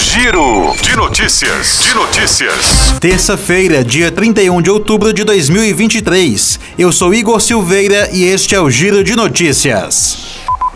Giro de notícias. De notícias. Terça-feira, dia 31 de outubro de 2023. Eu sou Igor Silveira e este é o Giro de Notícias.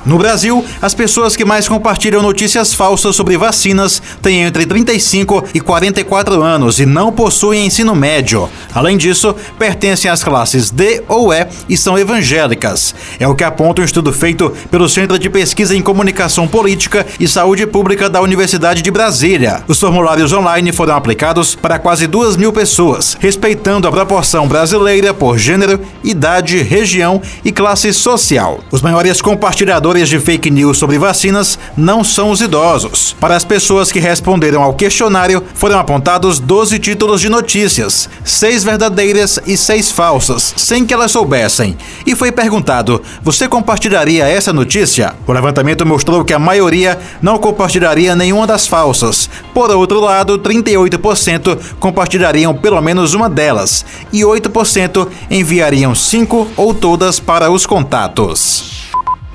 No Brasil, as pessoas que mais compartilham notícias falsas sobre vacinas têm entre 35 e 44 anos e não possuem ensino médio. Além disso, pertencem às classes D ou E e são evangélicas. É o que aponta um estudo feito pelo Centro de Pesquisa em Comunicação Política e Saúde Pública da Universidade de Brasília. Os formulários online foram aplicados para quase duas mil pessoas, respeitando a proporção brasileira por gênero, idade, região e classe social. Os maiores compartilhadores de fake news sobre vacinas não são os idosos. Para as pessoas que responderam ao questionário, foram apontados 12 títulos de notícias, seis verdadeiras e seis falsas, sem que elas soubessem. E foi perguntado: você compartilharia essa notícia? O levantamento mostrou que a maioria não compartilharia nenhuma das falsas. Por outro lado, 38% compartilhariam pelo menos uma delas e 8% enviariam cinco ou todas para os contatos.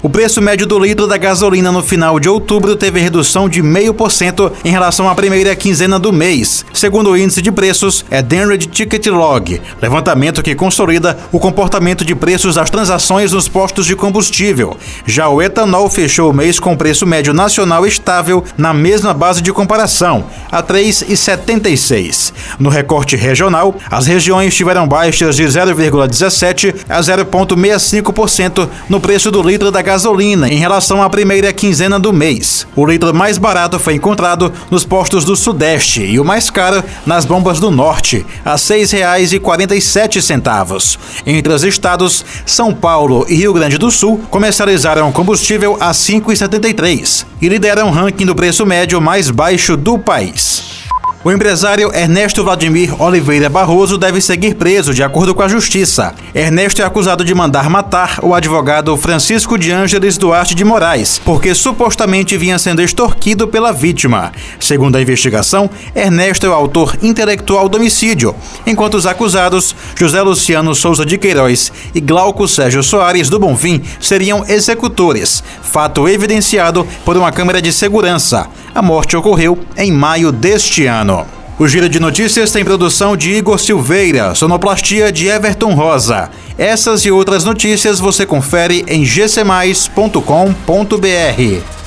O preço médio do litro da gasolina no final de outubro teve redução de 0,5% em relação à primeira quinzena do mês, segundo o índice de preços Edenred Ticket Log, levantamento que consolida o comportamento de preços das transações nos postos de combustível. Já o etanol fechou o mês com preço médio nacional estável na mesma base de comparação, a 3,76. No recorte regional, as regiões tiveram baixas de 0,17 a 0,65% no preço do litro da gasolina em relação à primeira quinzena do mês. O litro mais barato foi encontrado nos postos do Sudeste e o mais caro nas bombas do Norte, a R$ 6,47. Entre os estados, São Paulo e Rio Grande do Sul comercializaram combustível a R$ 5,73 e lideram o ranking do preço médio mais baixo do país. O empresário Ernesto Vladimir Oliveira Barroso deve seguir preso, de acordo com a Justiça. Ernesto é acusado de mandar matar o advogado Francisco de Ângeles Duarte de Moraes, porque supostamente vinha sendo extorquido pela vítima. Segundo a investigação, Ernesto é o autor intelectual do homicídio, enquanto os acusados, José Luciano Souza de Queiroz e Glauco Sérgio Soares do Bonfim, seriam executores, fato evidenciado por uma câmera de segurança. A morte ocorreu em maio deste ano. O Giro de Notícias tem produção de Igor Silveira, sonoplastia de Everton Rosa. Essas e outras notícias você confere em gcmais.com.br.